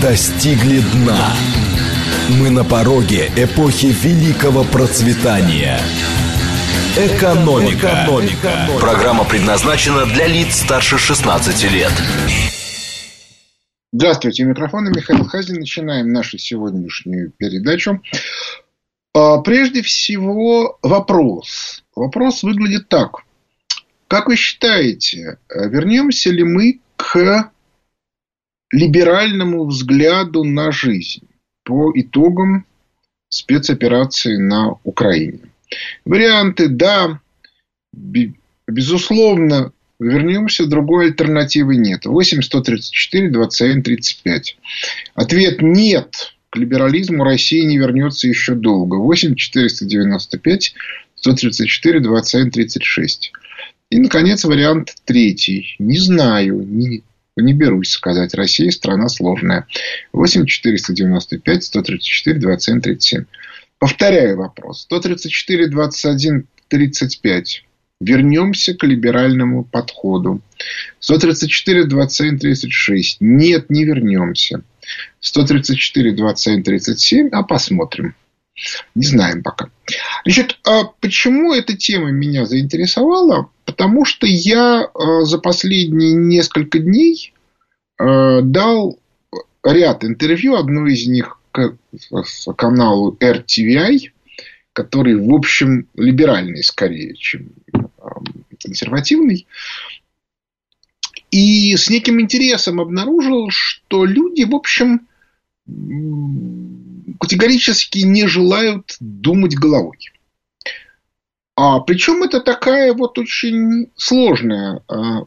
достигли дна. Мы на пороге эпохи великого процветания. Экономика. Экономика. Программа предназначена для лиц старше 16 лет. Здравствуйте, у микрофона Михаил Хазин. Начинаем нашу сегодняшнюю передачу. А, прежде всего, вопрос. Вопрос выглядит так. Как вы считаете, вернемся ли мы к либеральному взгляду на жизнь по итогам спецоперации на Украине? Варианты «да», безусловно, вернемся, другой альтернативы нет. 8, 134, 21, 35. Ответ «нет». К либерализму Россия не вернется еще долго. 8, 495, 134, 21, 36. И, наконец, вариант третий. Не знаю, не, не берусь сказать. Россия страна сложная. 8 495 134 27 37. Повторяю вопрос. 134 21 35. Вернемся к либеральному подходу. 134 27 36. Нет, не вернемся. 134 27 37. А посмотрим. Не знаем пока. Значит, а почему эта тема меня заинтересовала? Потому что я э, за последние несколько дней э, дал ряд интервью. Одно из них каналу RTVI, который, в общем, либеральный скорее, чем консервативный. И с неким интересом обнаружил, что люди, в общем, категорически не желают думать головой. А причем это такая вот очень сложная а,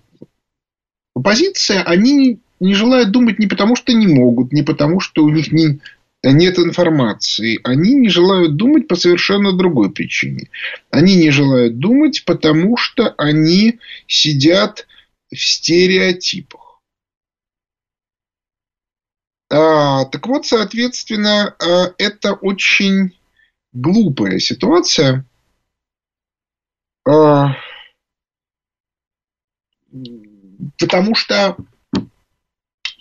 позиция. Они не желают думать не потому, что не могут, не потому, что у них не, нет информации. Они не желают думать по совершенно другой причине. Они не желают думать, потому что они сидят в стереотипах. А, так вот, соответственно, а, это очень глупая ситуация. А, потому что,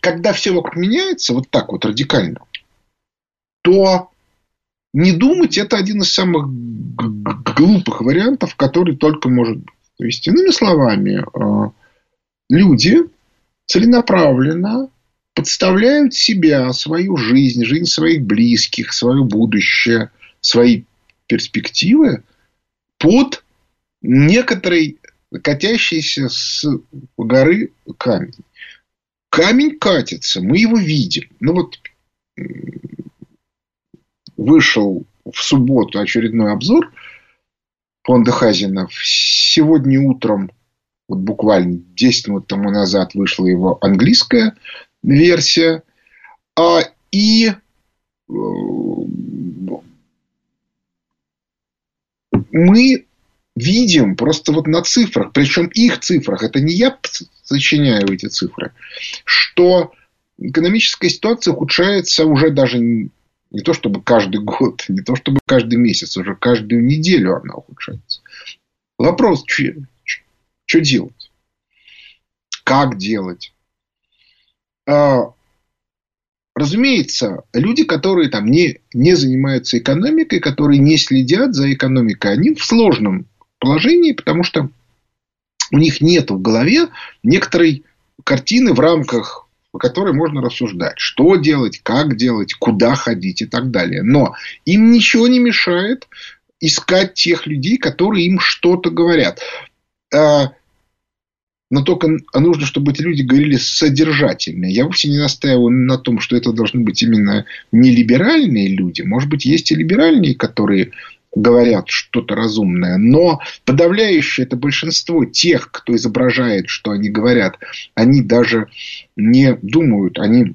когда все вокруг меняется вот так вот радикально, то не думать – это один из самых глупых вариантов, который только может быть. То есть, иными словами, люди целенаправленно подставляют себя, свою жизнь, жизнь своих близких, свое будущее, свои перспективы под некоторый катящийся с горы камень. Камень катится, мы его видим. Ну вот вышел в субботу очередной обзор фонда Хазина. Сегодня утром, вот буквально 10 минут тому назад, вышла его английская версия. А, и э, мы видим просто вот на цифрах, причем их цифрах, это не я сочиняю эти цифры, что экономическая ситуация ухудшается уже даже не то чтобы каждый год, не то чтобы каждый месяц, уже каждую неделю она ухудшается. Вопрос, что делать? Как делать? А, разумеется, люди, которые там не, не занимаются экономикой, которые не следят за экономикой, они в сложном положении, потому что у них нет в голове некоторой картины в рамках по которой можно рассуждать, что делать, как делать, куда ходить и так далее. Но им ничего не мешает искать тех людей, которые им что-то говорят. Но только нужно, чтобы эти люди говорили содержательно. Я вовсе не настаиваю на том, что это должны быть именно не либеральные люди. Может быть, есть и либеральные, которые говорят что-то разумное, но подавляющее это большинство тех, кто изображает, что они говорят, они даже не думают, они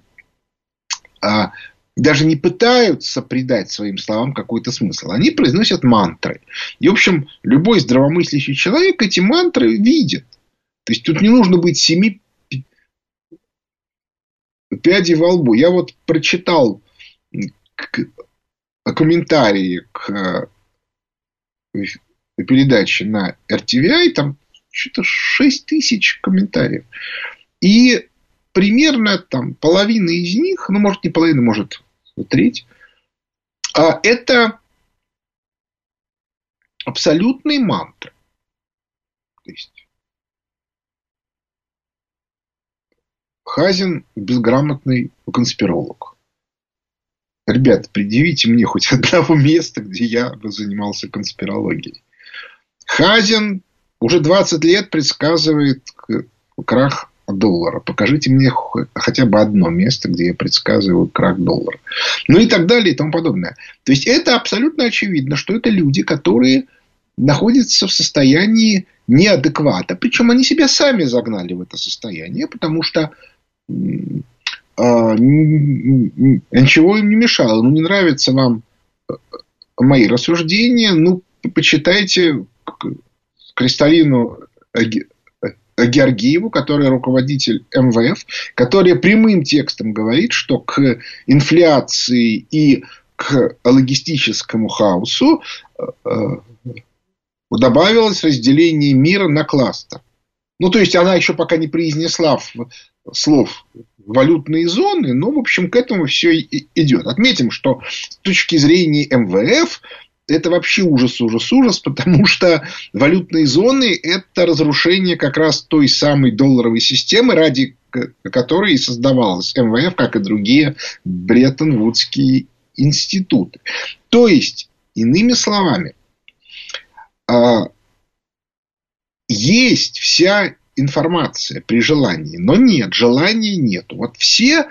а, даже не пытаются придать своим словам какой-то смысл. Они произносят мантры. И, в общем, любой здравомыслящий человек эти мантры видит. То есть, тут не нужно быть семи пядей во лбу. Я вот прочитал комментарии к передачи на RTVI, там что-то 6 тысяч комментариев. И примерно там половина из них, ну, может, не половина, может, треть, а это абсолютные мантры. То есть Хазин безграмотный конспиролог. Ребят, предъявите мне хоть одного места, где я бы занимался конспирологией. Хазин уже 20 лет предсказывает крах доллара. Покажите мне хотя бы одно место, где я предсказываю крах доллара. Ну и так далее и тому подобное. То есть это абсолютно очевидно, что это люди, которые находятся в состоянии неадеквата. Причем они себя сами загнали в это состояние, потому что ничего им не мешало. Ну, не нравится вам э, мои рассуждения, ну, почитайте Кристалину Георгиеву, который руководитель МВФ, которая прямым текстом говорит, что к инфляции и к логистическому хаосу э, э, добавилось разделение мира на кластер. Ну, то есть, она еще пока не произнесла слов валютные зоны, но, в общем, к этому все идет. Отметим, что с точки зрения МВФ это вообще ужас, ужас, ужас, потому что валютные зоны – это разрушение как раз той самой долларовой системы, ради которой и создавалась МВФ, как и другие Бреттон-Вудские институты. То есть, иными словами, а, есть вся информация при желании, но нет, желания нет. Вот все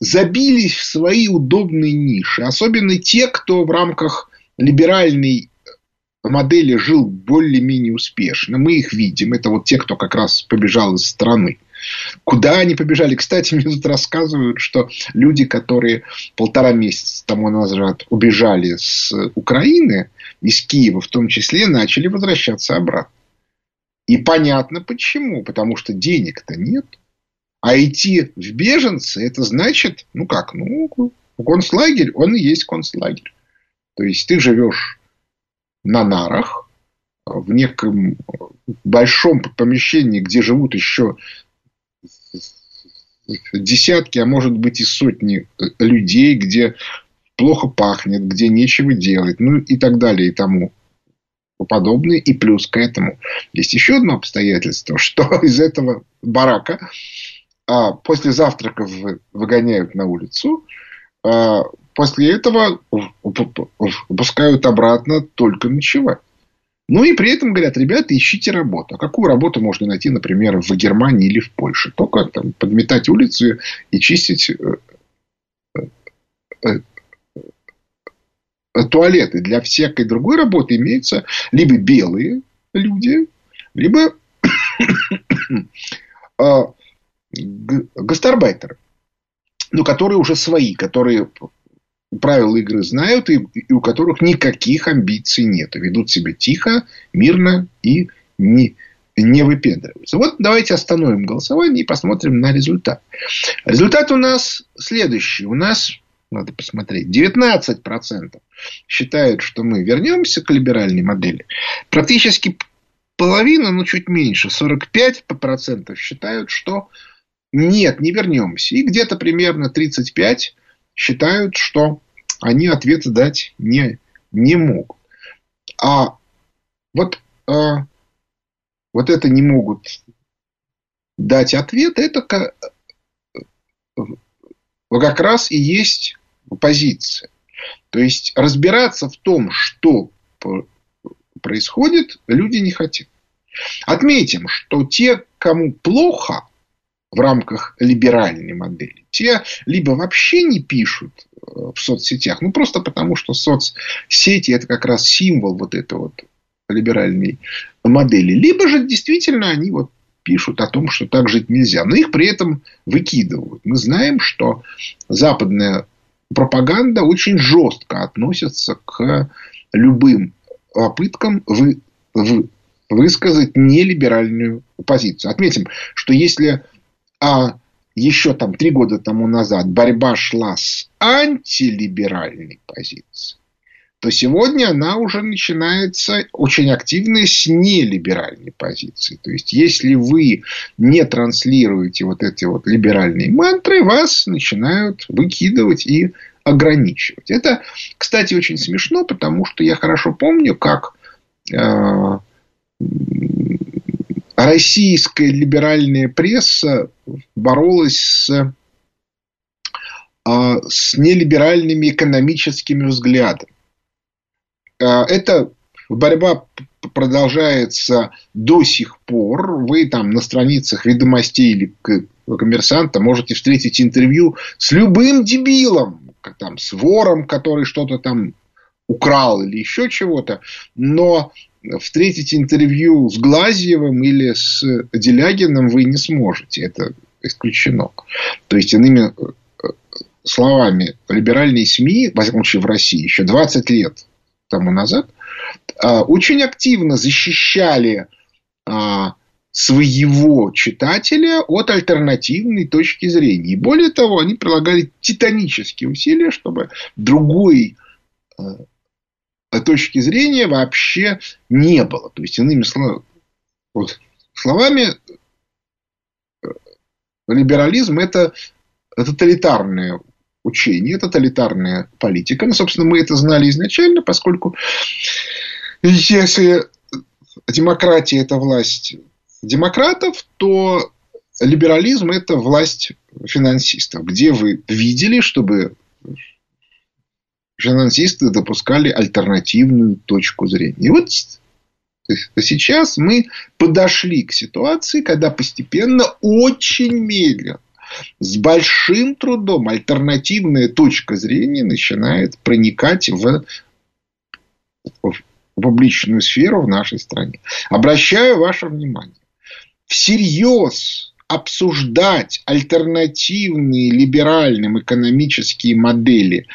забились в свои удобные ниши, особенно те, кто в рамках либеральной модели жил более-менее успешно. Мы их видим. Это вот те, кто как раз побежал из страны. Куда они побежали? Кстати, мне тут рассказывают, что люди, которые полтора месяца тому назад убежали с Украины, из Киева в том числе, начали возвращаться обратно. И понятно почему. Потому что денег-то нет. А идти в беженцы, это значит, ну как, ну, концлагерь, он и есть концлагерь. То есть, ты живешь на нарах, в неком большом помещении, где живут еще десятки, а может быть и сотни людей, где плохо пахнет, где нечего делать, ну и так далее и тому подобное. И плюс к этому есть еще одно обстоятельство, что из этого барака а, после завтраков выгоняют на улицу, а, после этого пускают обратно только ночевать. Ну и при этом говорят, ребята, ищите работу. А какую работу можно найти, например, в Германии или в Польше? Только там, подметать улицы и чистить э, э, туалеты. Для всякой другой работы имеются либо белые люди, либо а, гастарбайтеры, ну, которые уже свои, которые правила игры знают и, и у которых никаких амбиций нет. Ведут себя тихо, мирно и не, не выпендриваются. Вот давайте остановим голосование и посмотрим на результат. Результат у нас следующий. У нас надо посмотреть. 19% считают, что мы вернемся к либеральной модели. Практически половина, ну чуть меньше, 45% считают, что нет, не вернемся. И где-то примерно 35% считают, что они ответ дать не, не могут. А вот, а, вот это не могут дать ответ, это как раз и есть позиция. То есть разбираться в том, что происходит, люди не хотят. Отметим, что те, кому плохо в рамках либеральной модели, те либо вообще не пишут э, в соцсетях, ну просто потому, что соцсети это как раз символ вот этой вот либеральной модели, либо же действительно они вот пишут о том, что так жить нельзя, но их при этом выкидывают. Мы знаем, что западная пропаганда очень жестко относится к любым попыткам вы, вы, высказать нелиберальную позицию. Отметим, что если а, еще там три года тому назад борьба шла с антилиберальной позицией, то сегодня она уже начинается очень активная с нелиберальной позиции. То есть, если вы не транслируете вот эти вот либеральные мантры, вас начинают выкидывать и ограничивать. Это, кстати, очень смешно, потому что я хорошо помню, как э, российская либеральная пресса боролась с, э, с нелиберальными экономическими взглядами. Э, эта борьба продолжается до сих пор. Вы там на страницах ведомостей или коммерсанта можете встретить интервью с любым дебилом, там, с вором, который что-то там украл или еще чего-то. Но встретить интервью с Глазьевым или с Делягиным вы не сможете. Это исключено. То есть, иными э, словами, либеральные СМИ, во всяком в России, еще 20 лет тому назад, а, очень активно защищали а, своего читателя от альтернативной точки зрения. И более того, они прилагали титанические усилия, чтобы другой а, точки зрения вообще не было. То есть, иными словами, вот, словами либерализм – это тоталитарное учение, тоталитарная политика. Ну, собственно, мы это знали изначально, поскольку если демократия – это власть демократов, то либерализм – это власть финансистов. Где вы видели, чтобы финансисты допускали альтернативную точку зрения. И вот сейчас мы подошли к ситуации, когда постепенно, очень медленно, с большим трудом альтернативная точка зрения начинает проникать в, в публичную сферу в нашей стране. Обращаю ваше внимание. Всерьез обсуждать альтернативные либеральным экономические модели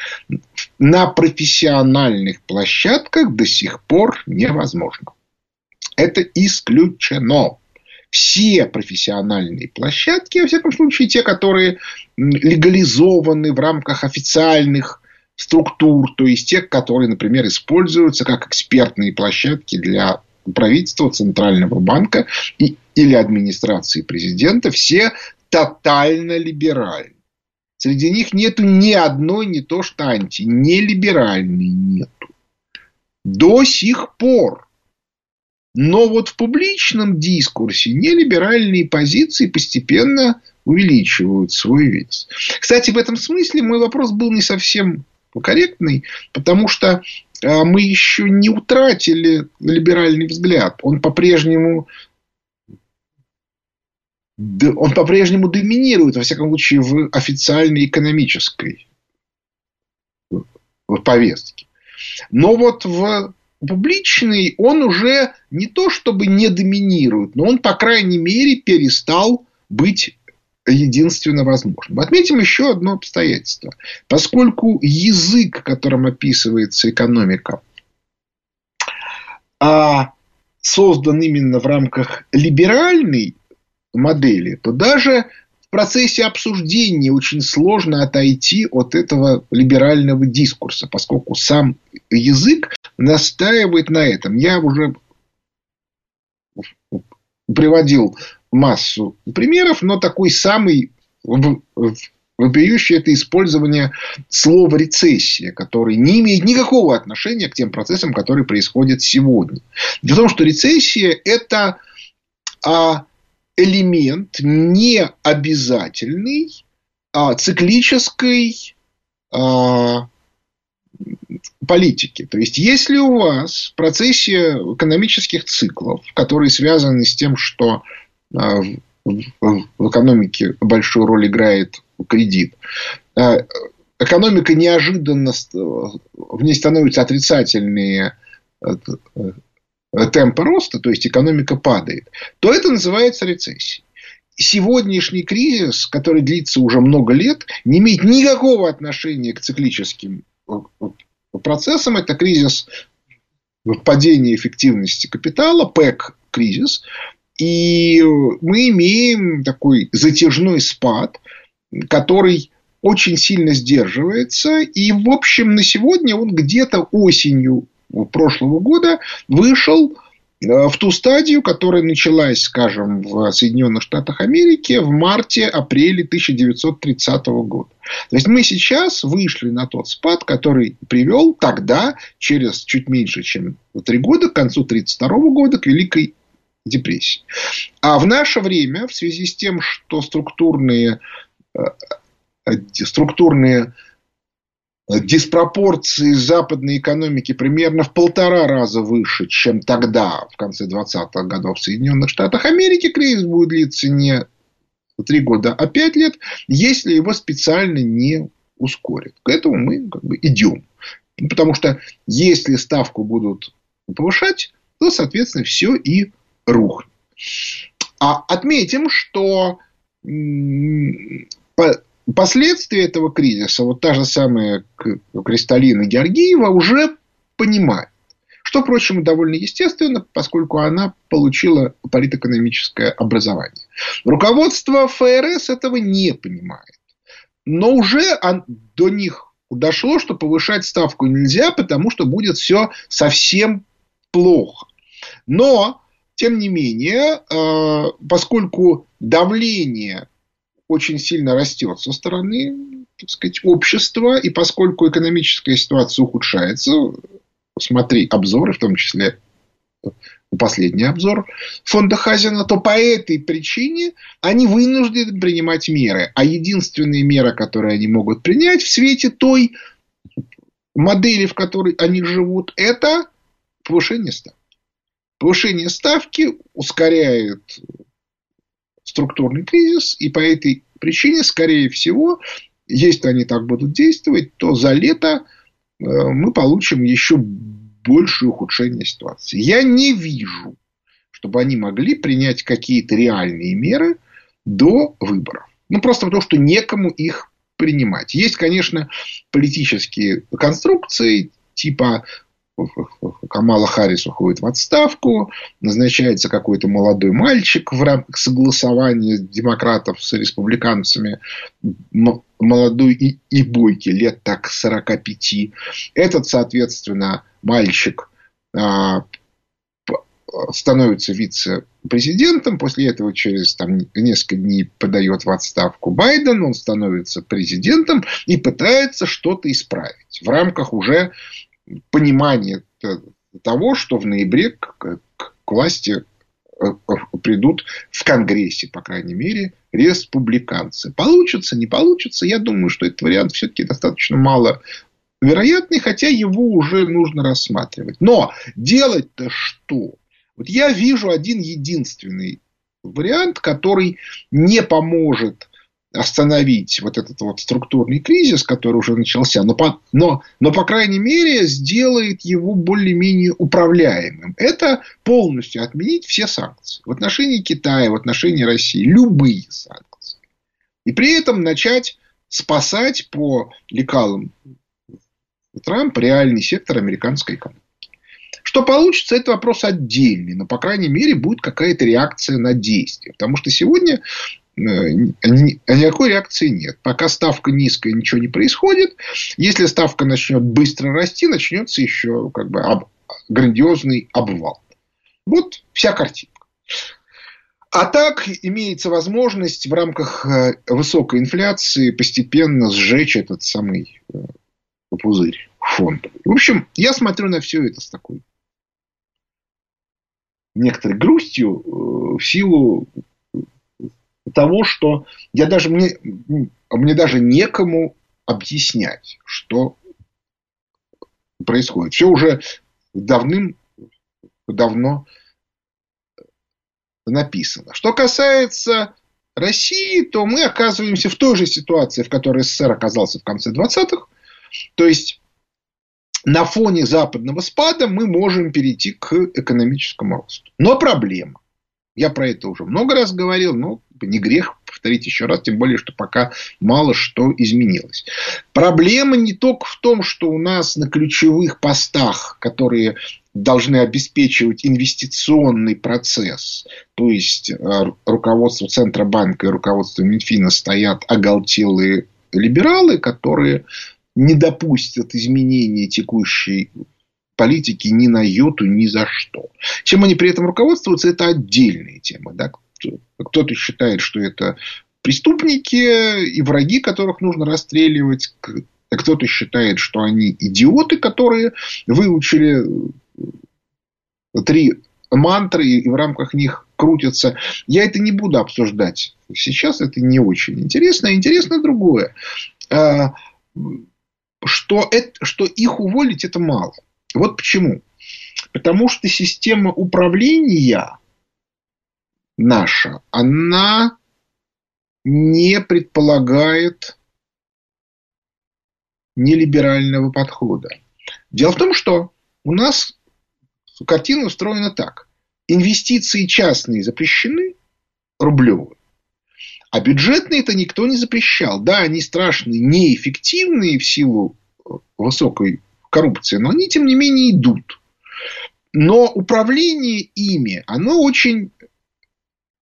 на профессиональных площадках до сих пор невозможно. Это исключено все профессиональные площадки, во всяком случае, те, которые легализованы в рамках официальных структур, то есть тех, которые, например, используются как экспертные площадки для правительства, Центрального банка и, или администрации президента, все тотально либеральны. Среди них нету ни одной, не то что анти, не либеральной нету. До сих пор но вот в публичном дискурсе нелиберальные позиции постепенно увеличивают свой вес. Кстати, в этом смысле мой вопрос был не совсем корректный, потому что а, мы еще не утратили либеральный взгляд. Он по-прежнему он по-прежнему доминирует, во всяком случае, в официальной экономической повестке. Но вот в публичный, он уже не то чтобы не доминирует, но он, по крайней мере, перестал быть единственно возможным. Отметим еще одно обстоятельство. Поскольку язык, которым описывается экономика, а создан именно в рамках либеральной модели, то даже в процессе обсуждения очень сложно отойти от этого либерального дискурса, поскольку сам язык настаивает на этом. Я уже приводил массу примеров, но такой самый вопиющий – это использование слова рецессия, который не имеет никакого отношения к тем процессам, которые происходят сегодня. Дело в том, что рецессия – это а, элемент необязательный а, циклической а, политики. То есть, если у вас в процессе экономических циклов, которые связаны с тем, что а, в экономике большую роль играет кредит, а, экономика неожиданно, в ней становятся отрицательные э, темпы роста, то есть экономика падает, то это называется рецессией. Сегодняшний кризис, который длится уже много лет, не имеет никакого отношения к циклическим процессом. Это кризис падения эффективности капитала, ПЭК-кризис. И мы имеем такой затяжной спад, который очень сильно сдерживается. И, в общем, на сегодня он где-то осенью прошлого года вышел в ту стадию, которая началась, скажем, в Соединенных Штатах Америки в марте-апреле 1930 года. То есть мы сейчас вышли на тот спад, который привел тогда, через чуть меньше, чем три года, к концу 1932 года, к Великой депрессии. А в наше время, в связи с тем, что структурные, э, э, структурные диспропорции западной экономики примерно в полтора раза выше, чем тогда, в конце 20-х годов в Соединенных Штатах Америки, кризис будет длиться не три года, а пять лет, если его специально не ускорят. К этому мы как бы идем. Потому что если ставку будут повышать, то, соответственно, все и рухнет. А отметим, что последствия этого кризиса, вот та же самая Кристалина Георгиева уже понимает. Что, впрочем, довольно естественно, поскольку она получила политэкономическое образование. Руководство ФРС этого не понимает. Но уже до них дошло, что повышать ставку нельзя, потому что будет все совсем плохо. Но, тем не менее, э, поскольку давление очень сильно растет со стороны так сказать, общества, и поскольку экономическая ситуация ухудшается, смотри обзоры, в том числе последний обзор фонда Хазина, то по этой причине они вынуждены принимать меры. А единственные меры, которые они могут принять в свете той модели, в которой они живут, это повышение ставки. Повышение ставки ускоряет структурный кризис, и по этой причине, скорее всего, если они так будут действовать, то за лето э, мы получим еще большее ухудшение ситуации. Я не вижу, чтобы они могли принять какие-то реальные меры до выборов. Ну, просто потому, что некому их принимать. Есть, конечно, политические конструкции, типа Камала Харрис уходит в отставку, назначается какой-то молодой мальчик в рамках согласования демократов с республиканцами, молодой и, и бойкий, лет так 45. Этот, соответственно, мальчик а, становится вице-президентом, после этого через там, несколько дней подает в отставку Байден, он становится президентом и пытается что-то исправить в рамках уже понимание того, что в ноябре к, власти э, придут в Конгрессе, по крайней мере, республиканцы. Получится, не получится, я думаю, что этот вариант все-таки достаточно мало вероятный, хотя его уже нужно рассматривать. Но делать-то что? Вот я вижу один единственный вариант, который не поможет остановить вот этот вот структурный кризис, который уже начался, но, по, но, но по крайней мере сделает его более-менее управляемым. Это полностью отменить все санкции в отношении Китая, в отношении России, любые санкции. И при этом начать спасать по лекалам Трампа реальный сектор американской экономики. Что получится, это вопрос отдельный, но, по крайней мере, будет какая-то реакция на действие. Потому что сегодня никакой реакции нет. Пока ставка низкая, ничего не происходит. Если ставка начнет быстро расти, начнется еще как бы об, грандиозный обвал. Вот вся картинка. А так имеется возможность в рамках э, высокой инфляции постепенно сжечь этот самый э, пузырь фондовый. В общем, я смотрю на все это с такой некоторой грустью в силу того, что я даже мне, мне даже некому объяснять, что происходит. Все уже давным-давно написано. Что касается России, то мы оказываемся в той же ситуации, в которой СССР оказался в конце 20-х. То есть, на фоне западного спада мы можем перейти к экономическому росту. Но проблема. Я про это уже много раз говорил, но не грех повторить еще раз, тем более, что пока мало что изменилось. Проблема не только в том, что у нас на ключевых постах, которые должны обеспечивать инвестиционный процесс, то есть э, руководство Центробанка и руководство Минфина стоят оголтелые либералы, которые не допустят изменения текущей политики ни на йоту, ни за что. Чем они при этом руководствуются, это отдельная тема. Да? Кто-то считает, что это преступники и враги, которых нужно расстреливать. Кто-то считает, что они идиоты, которые выучили три мантры и в рамках них крутятся. Я это не буду обсуждать. Сейчас это не очень интересно. Интересно другое. А, что, это, что их уволить это мало. Вот почему. Потому что система управления наша, она не предполагает нелиберального подхода. Дело в том, что у нас картина устроена так. Инвестиции частные запрещены, рублевые. А бюджетные это никто не запрещал. Да, они страшные, неэффективные в силу высокой коррупции, но они, тем не менее, идут. Но управление ими, оно очень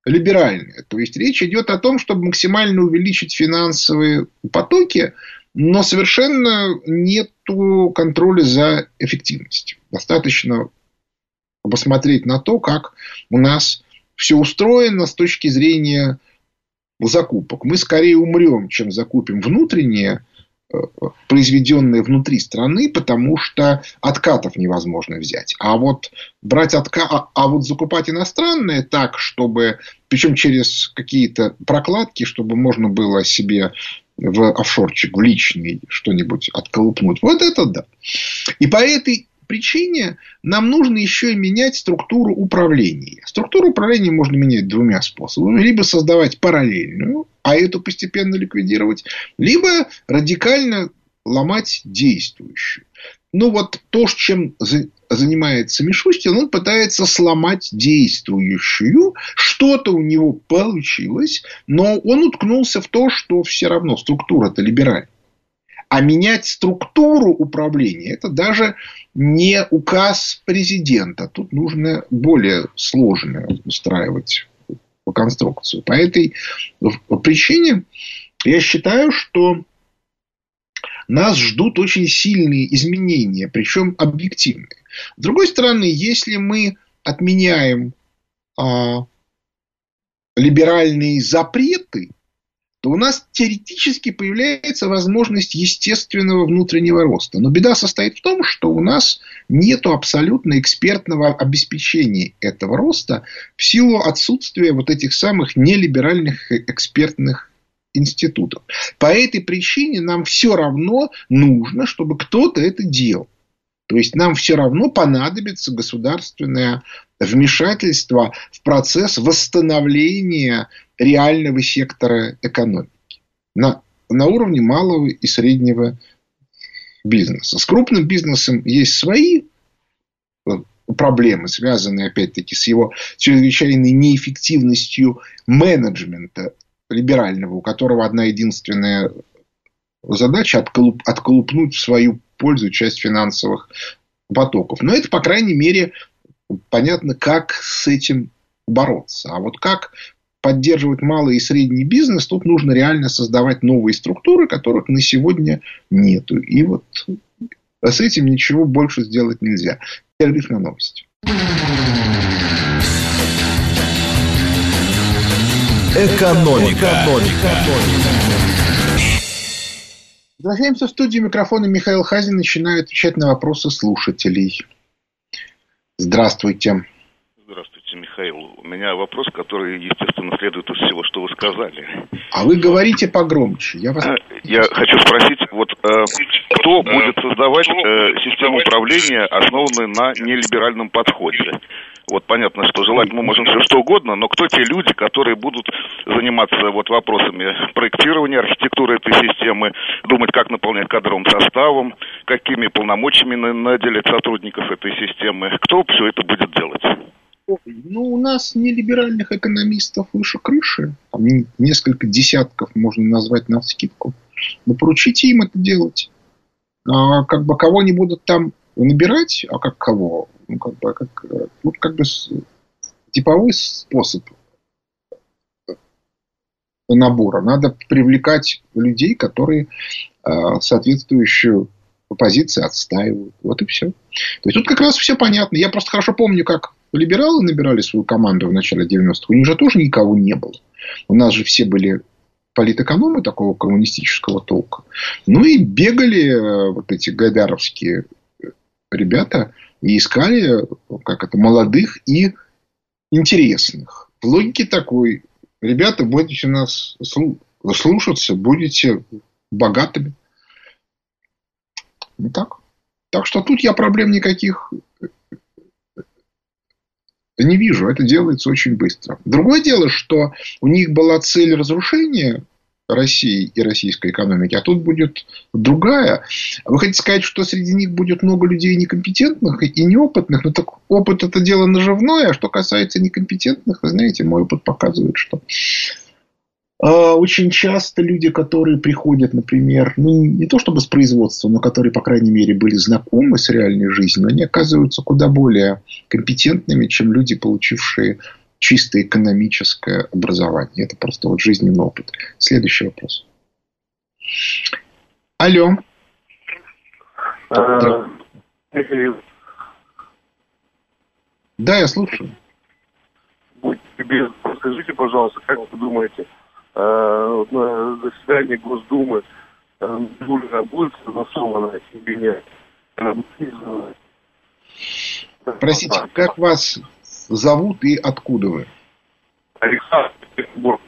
либеральное. То есть, речь идет о том, чтобы максимально увеличить финансовые потоки, но совершенно нет контроля за эффективностью. Достаточно посмотреть на то, как у нас все устроено с точки зрения закупок. Мы скорее умрем, чем закупим внутреннее, произведенное внутри страны, потому что откатов невозможно взять. А вот брать отка... а, а вот закупать иностранное так, чтобы, причем через какие-то прокладки, чтобы можно было себе в офшорчик, в личный что-нибудь отколупнуть. Вот это да. И по этой причине нам нужно еще и менять структуру управления. Структуру управления можно менять двумя способами. Либо создавать параллельную, а эту постепенно ликвидировать, либо радикально ломать действующую. Ну, вот то, чем занимается Мишустин, он пытается сломать действующую. Что-то у него получилось, но он уткнулся в то, что все равно структура-то либеральная. А менять структуру управления – это даже не указ президента. Тут нужно более сложную устраивать конструкцию. По этой причине я считаю, что нас ждут очень сильные изменения, причем объективные. С другой стороны, если мы отменяем а, либеральные запреты, то у нас теоретически появляется возможность естественного внутреннего роста. Но беда состоит в том, что у нас нет абсолютно экспертного обеспечения этого роста в силу отсутствия вот этих самых нелиберальных экспертных институтов. По этой причине нам все равно нужно, чтобы кто-то это делал. То есть нам все равно понадобится государственное вмешательство в процесс восстановления реального сектора экономики на, на уровне малого и среднего бизнеса. С крупным бизнесом есть свои э, проблемы, связанные, опять-таки, с его чрезвычайной неэффективностью менеджмента либерального, у которого одна единственная задача отколуп, отколупнуть в свою пользу часть финансовых потоков. Но это, по крайней мере, понятно, как с этим бороться. А вот как поддерживать малый и средний бизнес, тут нужно реально создавать новые структуры, которых на сегодня нету. И вот с этим ничего больше сделать нельзя. Перерыв на новости. Экономика. Экономика. Возвращаемся в студию микрофона Михаил Хазин начинает отвечать на вопросы слушателей. Здравствуйте. Здравствуйте, Михаил. У меня вопрос, который, естественно, следует из всего, что вы сказали. А вы говорите погромче. Я, вас... Я хочу спросить, вот э, кто будет создавать э, систему управления, основанную на нелиберальном подходе? Вот понятно, что желать мы можем все что угодно, но кто те люди, которые будут заниматься вот вопросами проектирования архитектуры этой системы, думать, как наполнять кадровым составом, какими полномочиями наделять сотрудников этой системы, кто все это будет делать? Ну, у нас не либеральных экономистов выше крыши. Там несколько десятков можно назвать на скидку. Но поручите им это делать. А, как бы кого они будут там набирать, а как кого? Ну, как бы, как, ну, как бы типовой способ набора. Надо привлекать людей, которые соответствующую позиции отстаивают. Вот и все. То есть тут как раз все понятно. Я просто хорошо помню, как либералы набирали свою команду в начале 90-х. У них же тоже никого не было. У нас же все были политэкономы такого коммунистического толка. Ну и бегали э, вот эти гайдаровские ребята и искали как это, молодых и интересных. В логике такой. Ребята, будете нас слушаться, будете богатыми. Не так. Так что тут я проблем никаких не вижу. Это делается очень быстро. Другое дело, что у них была цель разрушения России и российской экономики, а тут будет другая. Вы хотите сказать, что среди них будет много людей некомпетентных и неопытных? Ну, так опыт – это дело наживное, а что касается некомпетентных, вы знаете, мой опыт показывает, что очень часто люди, которые приходят, например, ну, не то чтобы с производства, но которые, по крайней мере, были знакомы с реальной жизнью, они оказываются куда более компетентными, чем люди, получившие чисто экономическое образование. Это просто вот жизненный опыт. Следующий вопрос. Алло. А, да, я слушаю. Скажите, пожалуйста, как вы думаете, на заседании Госдумы Юлия э, будет согласована или нет. Простите, как вас зовут и откуда вы? Александр Петербург.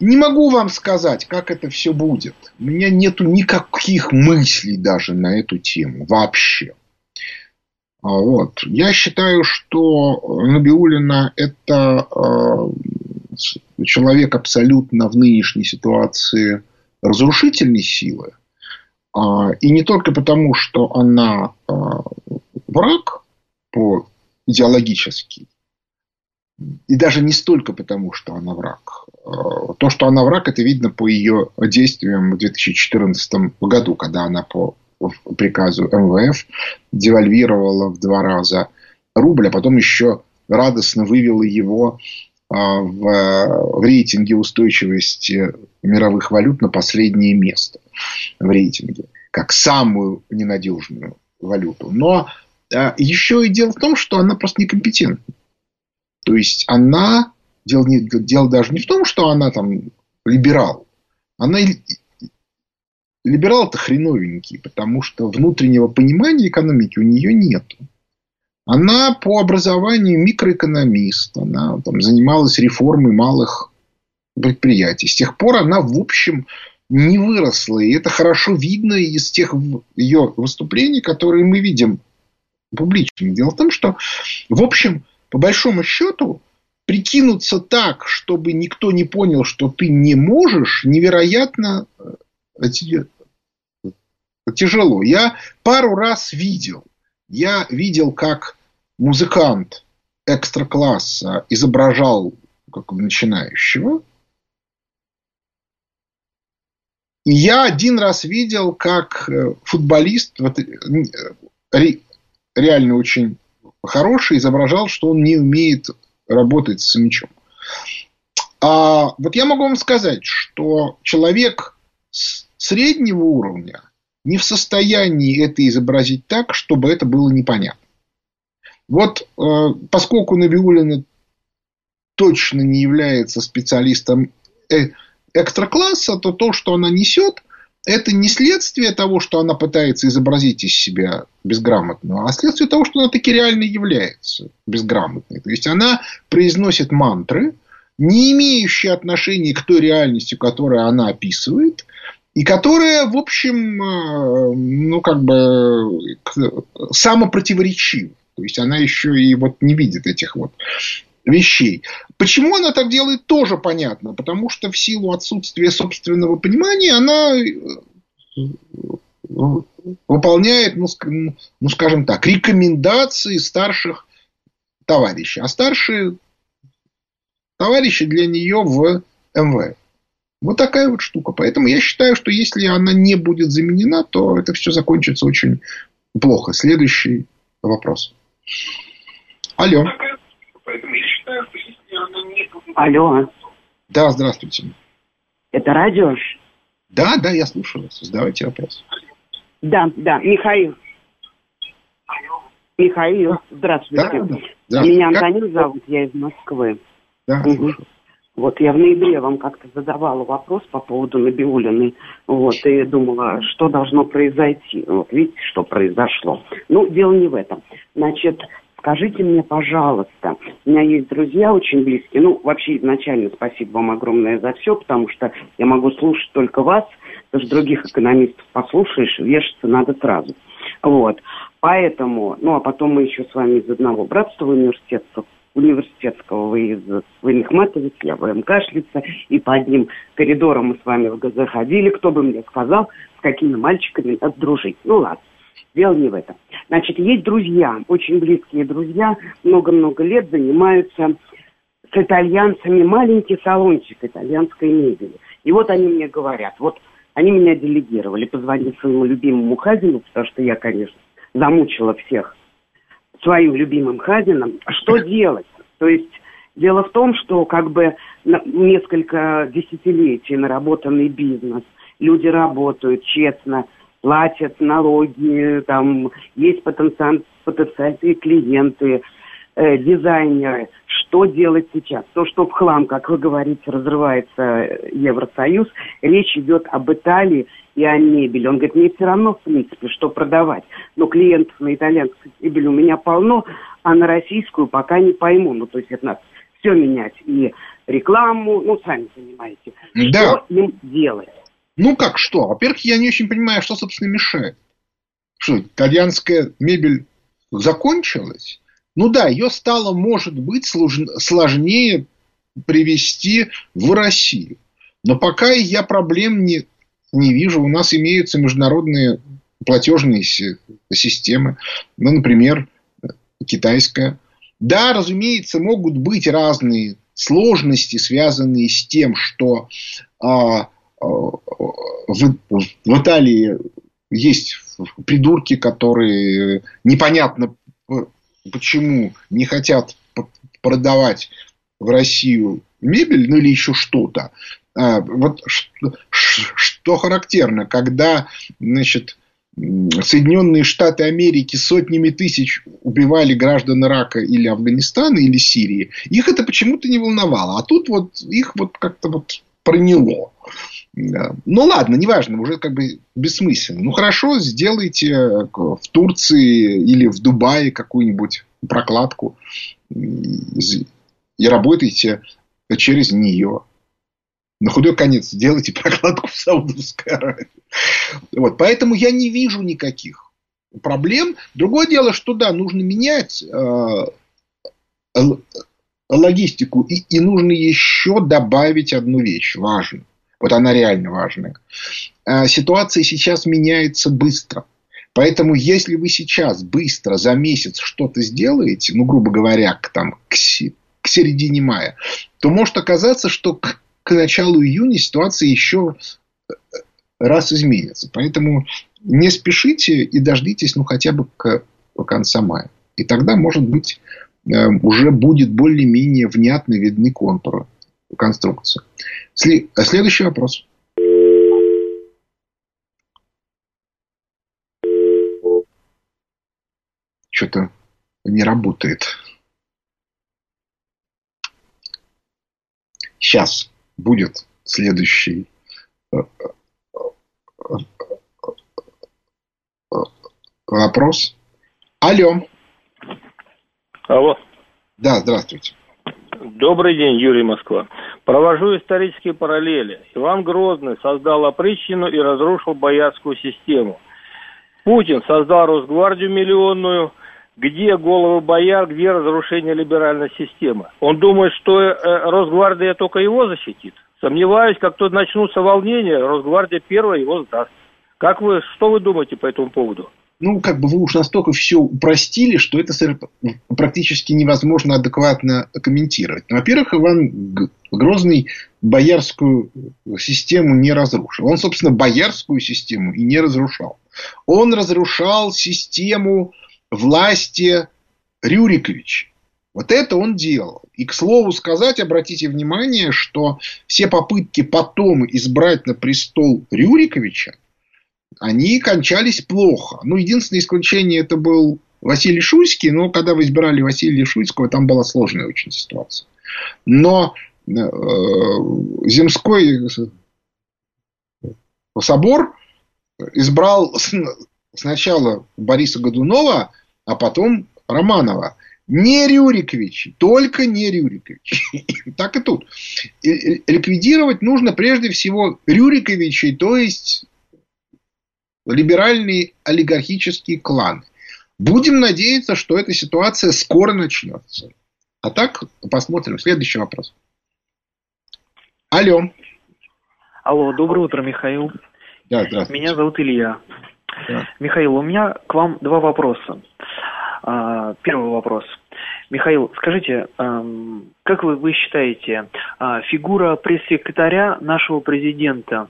Не могу вам сказать, как это все будет. У меня нету никаких мыслей даже на эту тему вообще. А вот. Я считаю, что Набиулина это э, человек абсолютно в нынешней ситуации разрушительной силы. А, и не только потому, что она а, враг по идеологически, и даже не столько потому, что она враг. А, то, что она враг, это видно по ее действиям в 2014 году, когда она по приказу МВФ девальвировала в два раза рубль, а потом еще радостно вывела его в, в рейтинге устойчивости мировых валют на последнее место в рейтинге, как самую ненадежную валюту. Но а, еще и дело в том, что она просто некомпетентна. То есть она дело, не, дело даже не в том, что она там либерал. Она либерал-то хреновенький, потому что внутреннего понимания экономики у нее нету. Она по образованию микроэкономист. Она там, занималась реформой малых предприятий. С тех пор она, в общем, не выросла. И это хорошо видно из тех ее выступлений, которые мы видим публично. Дело в том, что, в общем, по большому счету, прикинуться так, чтобы никто не понял, что ты не можешь, невероятно э, тяжело. Я пару раз видел. Я видел, как музыкант экстра-класса изображал как начинающего. И я один раз видел, как э, футболист, вот, э, реально очень хороший, изображал, что он не умеет работать с мячом. А вот я могу вам сказать, что человек среднего уровня не в состоянии это изобразить так, чтобы это было непонятно. Вот э, поскольку Набиулина точно не является специалистом э, экстра-класса, то то, что она несет, это не следствие того, что она пытается изобразить из себя безграмотную, а следствие того, что она таки реально является безграмотной. То есть она произносит мантры, не имеющие отношения к той реальности, которую она описывает, и которая, в общем, э, ну, как бы самопротиворечива. То есть она еще и вот не видит этих вот вещей. Почему она так делает, тоже понятно. Потому что в силу отсутствия собственного понимания она э, выполняет, ну, ну скажем так, рекомендации старших товарищей. А старшие товарищи для нее в МВ. Вот такая вот штука. Поэтому я считаю, что если она не будет заменена, то это все закончится очень плохо. Следующий вопрос. Алло. Алло. Да, здравствуйте. Это радио? Да, да, я слушаю вас. Задавайте вопрос. Да, да, Михаил. Михаил, здравствуйте. Да, да. здравствуйте. Меня Антонин зовут, я из Москвы. Да, угу. Вот я в ноябре вам как-то задавала вопрос по поводу Набиулиной, вот, и думала, что должно произойти. Вот видите, что произошло. Ну, дело не в этом. Значит, скажите мне, пожалуйста, у меня есть друзья очень близкие, ну, вообще изначально спасибо вам огромное за все, потому что я могу слушать только вас, потому других экономистов послушаешь, вешаться надо сразу. Вот. Поэтому, ну, а потом мы еще с вами из одного братства университетского университетского вы из вы Мехматовец, я ВМКшница, и по одним коридорам мы с вами в ГЗ ходили, кто бы мне сказал, с какими мальчиками надо дружить. Ну ладно, дело не в этом. Значит, есть друзья, очень близкие друзья, много-много лет занимаются с итальянцами маленький салончик итальянской мебели. И вот они мне говорят, вот они меня делегировали, позвонить своему любимому Хазину, потому что я, конечно, замучила всех своим любимым Хазином. Что делать? То есть дело в том, что как бы несколько десятилетий наработанный бизнес, люди работают честно, платят налоги, там есть потенциальные клиенты, э, дизайнеры. Что делать сейчас? То, что в хлам, как вы говорите, разрывается Евросоюз, речь идет об Италии и о мебели. Он говорит, мне все равно, в принципе, что продавать. Но клиентов на итальянскую мебель у меня полно, а на российскую пока не пойму. Ну, то есть это надо все менять. И рекламу, ну, сами понимаете. Да. Что им делать? Ну, как что? Во-первых, я не очень понимаю, что, собственно, мешает. Что, итальянская мебель закончилась? Ну да, ее стало, может быть, сложнее привести в Россию. Но пока я проблем не, не вижу. У нас имеются международные платежные системы. Ну, например, китайская. Да, разумеется, могут быть разные сложности, связанные с тем, что а, а, в, в Италии есть придурки, которые непонятно почему не хотят продавать в Россию мебель, ну или еще что-то. А, вот что, что характерно, когда значит, Соединенные Штаты Америки сотнями тысяч убивали граждан Ирака или Афганистана или Сирии, их это почему-то не волновало. А тут вот их вот как-то вот проняло. Ну ладно, неважно, уже как бы бессмысленно. Ну хорошо, сделайте в Турции или в Дубае какую-нибудь прокладку и работайте через нее. На худой конец сделайте прокладку в Саудовской Аравии. Вот, поэтому я не вижу никаких проблем. Другое дело, что да, нужно менять э, логистику. И, и нужно еще добавить одну вещь важную. Вот она реально важная. А, ситуация сейчас меняется быстро. Поэтому, если вы сейчас быстро за месяц что-то сделаете, ну, грубо говоря, к, там, к, к середине мая, то может оказаться, что к, к началу июня ситуация еще э, раз изменится. Поэтому не спешите и дождитесь, ну, хотя бы к, к конца мая. И тогда, может быть, э, уже будет более-менее внятно видны контуры конструкции. Следующий вопрос. Что-то не работает. Сейчас будет следующий э, э, э, вопрос. Алло. Алло. Да, здравствуйте. Добрый день, Юрий Москва. Провожу исторические параллели. Иван Грозный создал опричнину и разрушил боярскую систему. Путин создал Росгвардию миллионную. Где головы бояр, где разрушение либеральной системы? Он думает, что э, Росгвардия только его защитит. Сомневаюсь, как тут начнутся волнения, Росгвардия первая его сдаст. Как вы, что вы думаете по этому поводу? Ну, как бы вы уж настолько все упростили, что это практически невозможно адекватно комментировать. Во-первых, Иван Грозный боярскую систему не разрушил. Он, собственно, боярскую систему и не разрушал. Он разрушал систему власти Рюриковича. Вот это он делал. И, к слову сказать, обратите внимание, что все попытки потом избрать на престол Рюриковича, они кончались плохо. Ну, единственное исключение это был Василий Шуйский, но когда вы избирали Василия Шуйского, там была сложная очень ситуация. Но э, Земской собор избрал сначала Бориса Годунова, а потом Романова. Не Рюрикович, только не Рюрикович. так и тут. Ликвидировать нужно прежде всего Рюриковичей, то есть либеральные олигархические кланы. Будем надеяться, что эта ситуация скоро начнется. А так посмотрим. Следующий вопрос. Алло. Алло, доброе утро, Михаил. Да, здравствуйте. Меня зовут Илья. Да. Михаил, у меня к вам два вопроса. А, первый вопрос. Михаил, скажите, как вы, вы считаете, а, фигура пресс-секретаря нашего президента,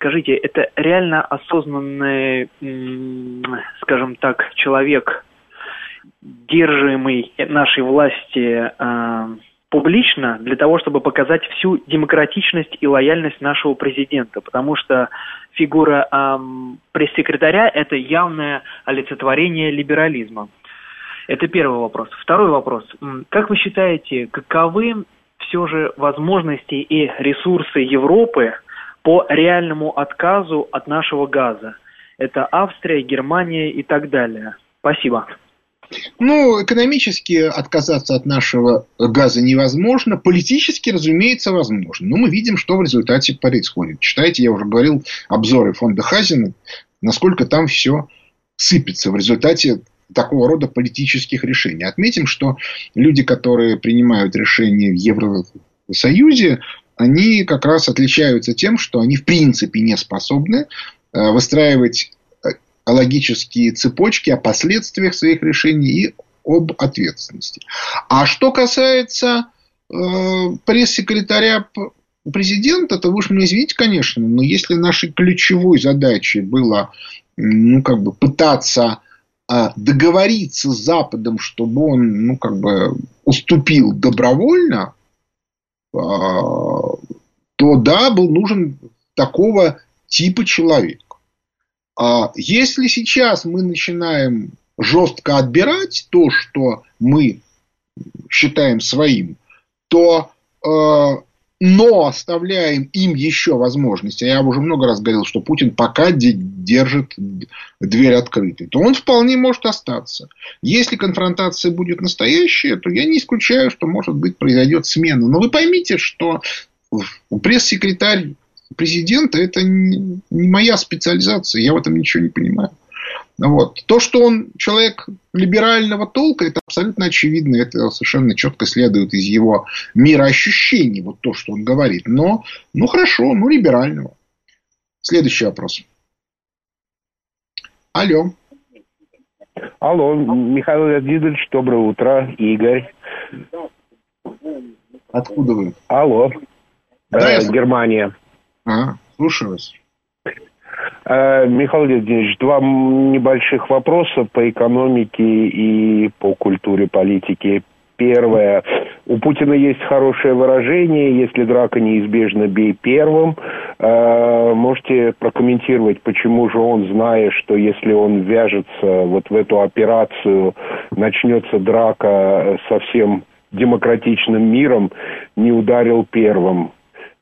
скажите, это реально осознанный, скажем так, человек, держимый нашей власти а, публично для того, чтобы показать всю демократичность и лояльность нашего президента, потому что фигура пресс-секретаря – это явное олицетворение либерализма. Это первый вопрос. Второй вопрос. Как вы считаете, каковы все же возможности и ресурсы Европы по реальному отказу от нашего газа? Это Австрия, Германия и так далее. Спасибо. Ну, экономически отказаться от нашего газа невозможно. Политически, разумеется, возможно. Но мы видим, что в результате происходит. Читайте, я уже говорил, обзоры фонда Хазина, насколько там все сыпется в результате такого рода политических решений. Отметим, что люди, которые принимают решения в Евросоюзе, они как раз отличаются тем, что они в принципе не способны э, выстраивать логические цепочки о последствиях своих решений и об ответственности. А что касается э, пресс-секретаря президента, то вы уж мне извините, конечно, но если нашей ключевой задачей было ну, как бы пытаться э, договориться с Западом, чтобы он ну, как бы уступил добровольно, э, то да, был нужен такого типа человек. А если сейчас мы начинаем жестко отбирать то, что мы считаем своим, то э, но оставляем им еще возможность, а я уже много раз говорил, что Путин пока держит дверь открытой, то он вполне может остаться. Если конфронтация будет настоящая, то я не исключаю, что, может быть, произойдет смена. Но вы поймите, что пресс-секретарь президента это не моя специализация, я в этом ничего не понимаю. Вот. То, что он человек либерального толка, это абсолютно очевидно, это совершенно четко следует из его мира ощущений, вот то, что он говорит. Но, ну хорошо, ну либерального. Следующий вопрос. Алло. Алло, Михаил Леонидович, доброе утро, Игорь. Откуда вы? Алло. Да, э, Германия. А, слушаю вас. Э, Михаил Леонидович, два небольших вопроса по экономике и по культуре политики. Первое. У Путина есть хорошее выражение, если драка неизбежна, бей первым. Э, можете прокомментировать, почему же он, зная, что если он вяжется вот в эту операцию, начнется драка со всем демократичным миром, не ударил первым?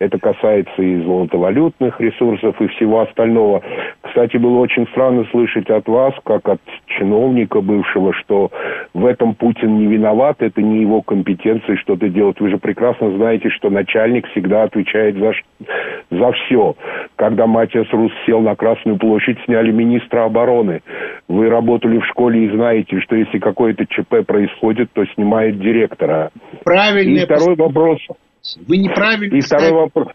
Это касается и золотовалютных ресурсов, и всего остального. Кстати, было очень странно слышать от вас, как от чиновника бывшего, что в этом Путин не виноват, это не его компетенции что-то делать. Вы же прекрасно знаете, что начальник всегда отвечает за, за все. Когда Матиас Рус сел на Красную площадь, сняли министра обороны. Вы работали в школе и знаете, что если какое-то ЧП происходит, то снимает директора. Правильно. И второй вопрос. Вы неправильно... И второй вопрос.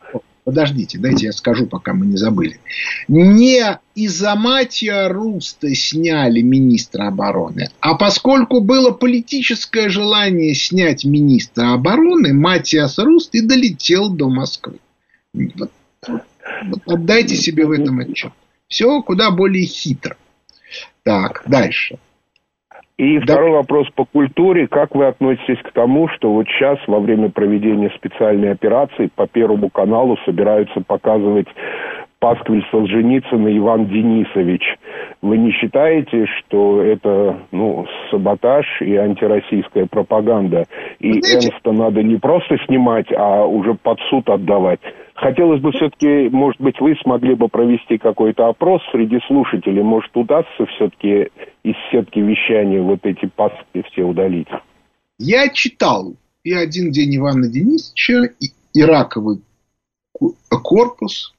Подождите, дайте я скажу, пока мы не забыли. Не из-за Матья Руста сняли министра обороны, а поскольку было политическое желание снять министра обороны, Матиас Руст и долетел до Москвы. Вот, вот отдайте себе в этом отчет. Все куда более хитро. Так, дальше. И И да. второй вопрос по культуре. Как вы относитесь к тому, что вот сейчас во время проведения специальной операции по Первому каналу собираются показывать пасквиль Солженицына Иван Денисович. Вы не считаете, что это ну, саботаж и антироссийская пропаганда? И Знаете... Энста надо не просто снимать, а уже под суд отдавать. Хотелось бы все-таки, может быть, вы смогли бы провести какой-то опрос среди слушателей. Может, удастся все-таки из сетки вещания вот эти паски все удалить? Я читал и один день Ивана Денисовича, и, и раковый корпус,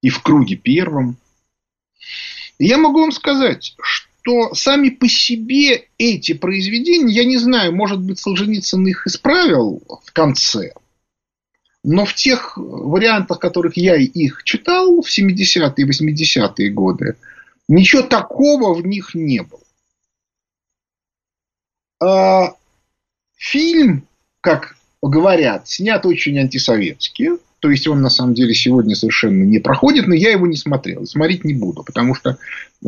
и в круге первом. Я могу вам сказать, что сами по себе эти произведения, я не знаю, может быть, Солженицын их исправил в конце, но в тех вариантах, которых я их читал в 70-е и 80-е годы, ничего такого в них не было. А фильм, как говорят, снят очень антисоветский. То есть он на самом деле сегодня совершенно не проходит, но я его не смотрел, смотреть не буду, потому что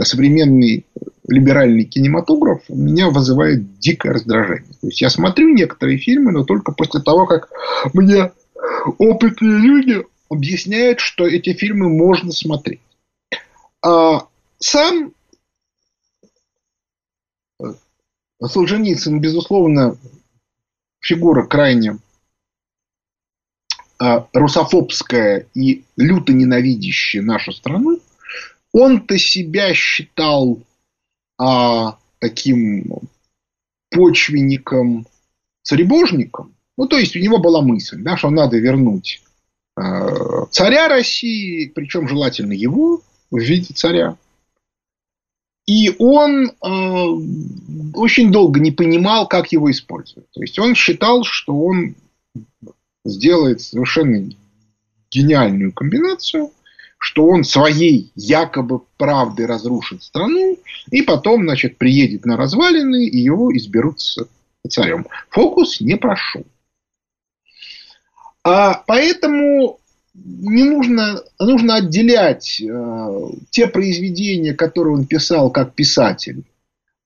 современный либеральный кинематограф меня вызывает дикое раздражение. То есть я смотрю некоторые фильмы, но только после того, как мне опытные люди объясняют, что эти фильмы можно смотреть. А сам Солженицын, безусловно, фигура крайне а, русофобская и люто ненавидящая нашу страну, он-то себя считал а, таким почвенником, царебожником. Ну, то есть, у него была мысль, да, что надо вернуть э, царя России, причем желательно его в виде царя. И он э, очень долго не понимал, как его использовать. То есть он считал, что он сделает совершенно гениальную комбинацию, что он своей якобы правдой разрушит страну, и потом, значит, приедет на развалины, и его изберут царем. Фокус не прошел. А поэтому не нужно, нужно отделять э, те произведения, которые он писал как писатель,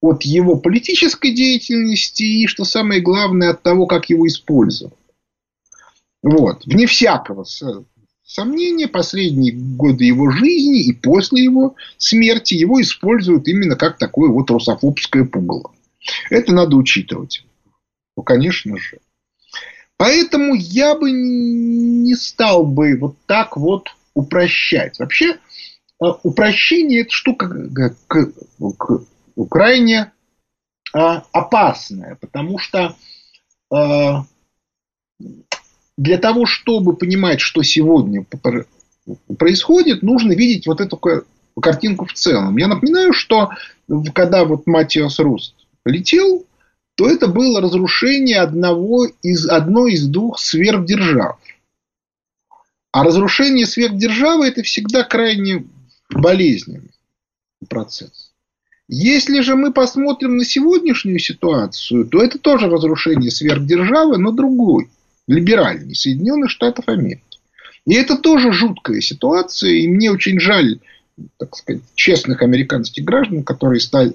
от его политической деятельности и, что самое главное, от того, как его использовать. Вот. Вне всякого сомнения, последние годы его жизни и после его смерти его используют именно как такое вот русофобское пугало. Это надо учитывать. Ну, конечно же. Поэтому я бы не стал бы вот так вот упрощать. Вообще, э, упрощение – это штука крайне э, опасная, потому что э, для того, чтобы понимать, что сегодня происходит, нужно видеть вот эту картинку в целом. Я напоминаю, что когда вот Матиас Руст летел, то это было разрушение одного из, одной из двух сверхдержав. А разрушение сверхдержавы – это всегда крайне болезненный процесс. Если же мы посмотрим на сегодняшнюю ситуацию, то это тоже разрушение сверхдержавы, но другой – либеральный Соединенных Штатов Америки. И это тоже жуткая ситуация, и мне очень жаль, так сказать, честных американских граждан, которые стали,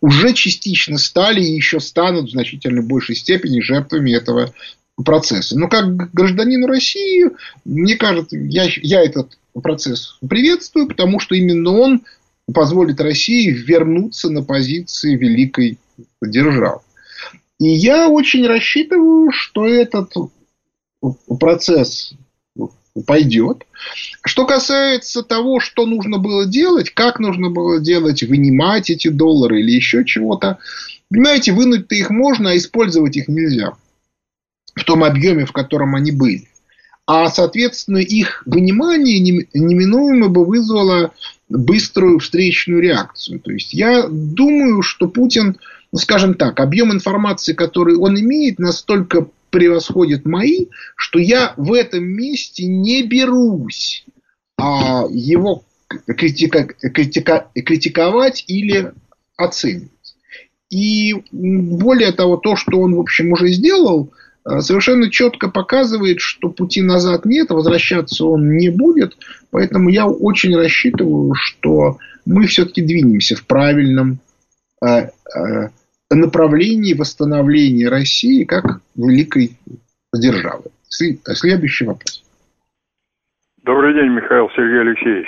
уже частично стали и еще станут в значительно большей степени жертвами этого процесса. Но как гражданину России, мне кажется, я, я этот процесс приветствую, потому что именно он позволит России вернуться на позиции великой державы. И я очень рассчитываю, что этот процесс пойдет. Что касается того, что нужно было делать, как нужно было делать, вынимать эти доллары или еще чего-то, понимаете, вынуть-то их можно, а использовать их нельзя в том объеме, в котором они были. А, соответственно, их вынимание неминуемо бы вызвало быструю встречную реакцию. То есть, я думаю, что Путин ну, скажем так, объем информации, который он имеет, настолько превосходит мои, что я в этом месте не берусь а, его критика, критика, критиковать или оценивать. И более того, то, что он, в общем, уже сделал, э, совершенно четко показывает, что пути назад нет, возвращаться он не будет. Поэтому я очень рассчитываю, что мы все-таки двинемся в правильном направлении восстановления России как великой державы. Следующий вопрос. Добрый день, Михаил Сергей Алексеевич.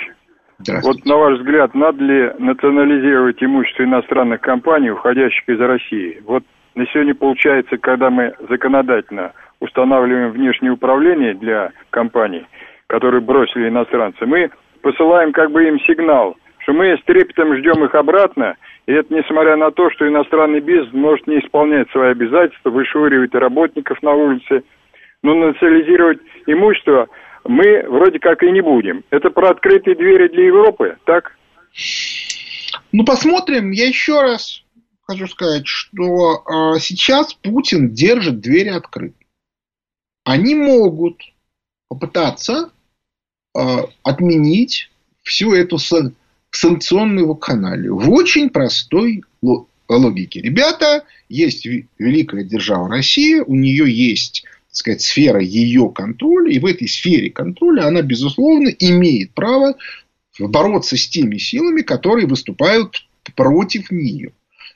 Вот на ваш взгляд, надо ли национализировать имущество иностранных компаний, уходящих из России? Вот на сегодня получается, когда мы законодательно устанавливаем внешнее управление для компаний, которые бросили иностранцы, мы посылаем как бы им сигнал, что мы с трепетом ждем их обратно, и это несмотря на то, что иностранный бизнес может не исполнять свои обязательства, вышвыривать работников на улице, но национализировать имущество мы вроде как и не будем. Это про открытые двери для Европы, так? Ну, посмотрим. Я еще раз хочу сказать, что э, сейчас Путин держит двери открыты. Они могут попытаться э, отменить всю эту сан- санкционную вакханалию в очень простой логике. Ребята, есть великая держава Россия, у нее есть сказать, сфера ее контроля, и в этой сфере контроля она, безусловно, имеет право бороться с теми силами, которые выступают против нее.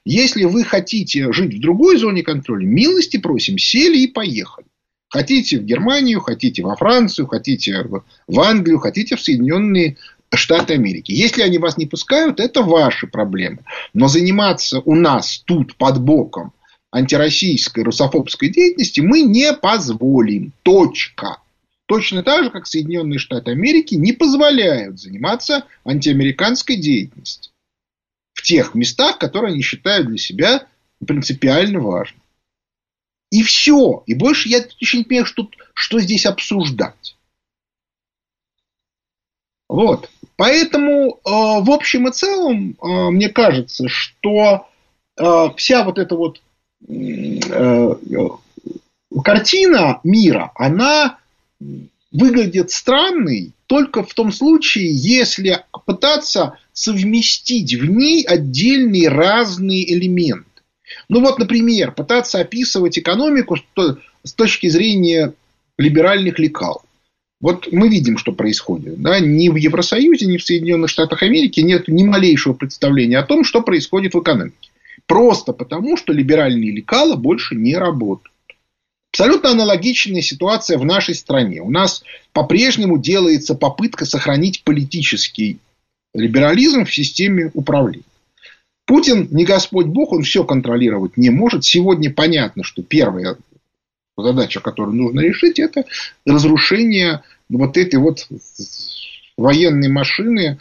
Если вы хотите жить в другой зоне контроля, милости просим, сели и поехали. Хотите в Германию, хотите во Францию, хотите в Англию, хотите в Соединенные Штаты Америки. Если они вас не пускают, это ваши проблемы. Но заниматься у нас тут под боком антироссийской, русофобской деятельности мы не позволим. Точка. Точно так же, как Соединенные Штаты Америки не позволяют заниматься антиамериканской деятельностью в тех местах, которые они считают для себя принципиально важными. И все. И больше я еще не понимаю, что, что здесь обсуждать. Вот. Поэтому, э, в общем и целом, э, мне кажется, что э, вся вот эта вот картина мира, она выглядит странной только в том случае, если пытаться совместить в ней отдельные разные элементы. Ну вот, например, пытаться описывать экономику с точки зрения либеральных лекал. Вот мы видим, что происходит. Да? Ни в Евросоюзе, ни в Соединенных Штатах Америки нет ни малейшего представления о том, что происходит в экономике. Просто потому, что либеральные лекала больше не работают. Абсолютно аналогичная ситуация в нашей стране. У нас по-прежнему делается попытка сохранить политический либерализм в системе управления. Путин не Господь Бог, он все контролировать не может. Сегодня понятно, что первая задача, которую нужно решить, это разрушение вот этой вот военной машины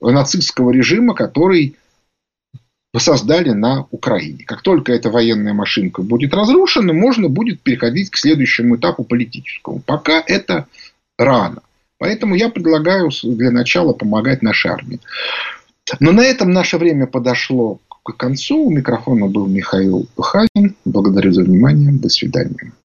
нацистского режима, который создали на Украине. Как только эта военная машинка будет разрушена, можно будет переходить к следующему этапу политическому. Пока это рано. Поэтому я предлагаю для начала помогать нашей армии. Но на этом наше время подошло к концу. У микрофона был Михаил Хазин. Благодарю за внимание. До свидания.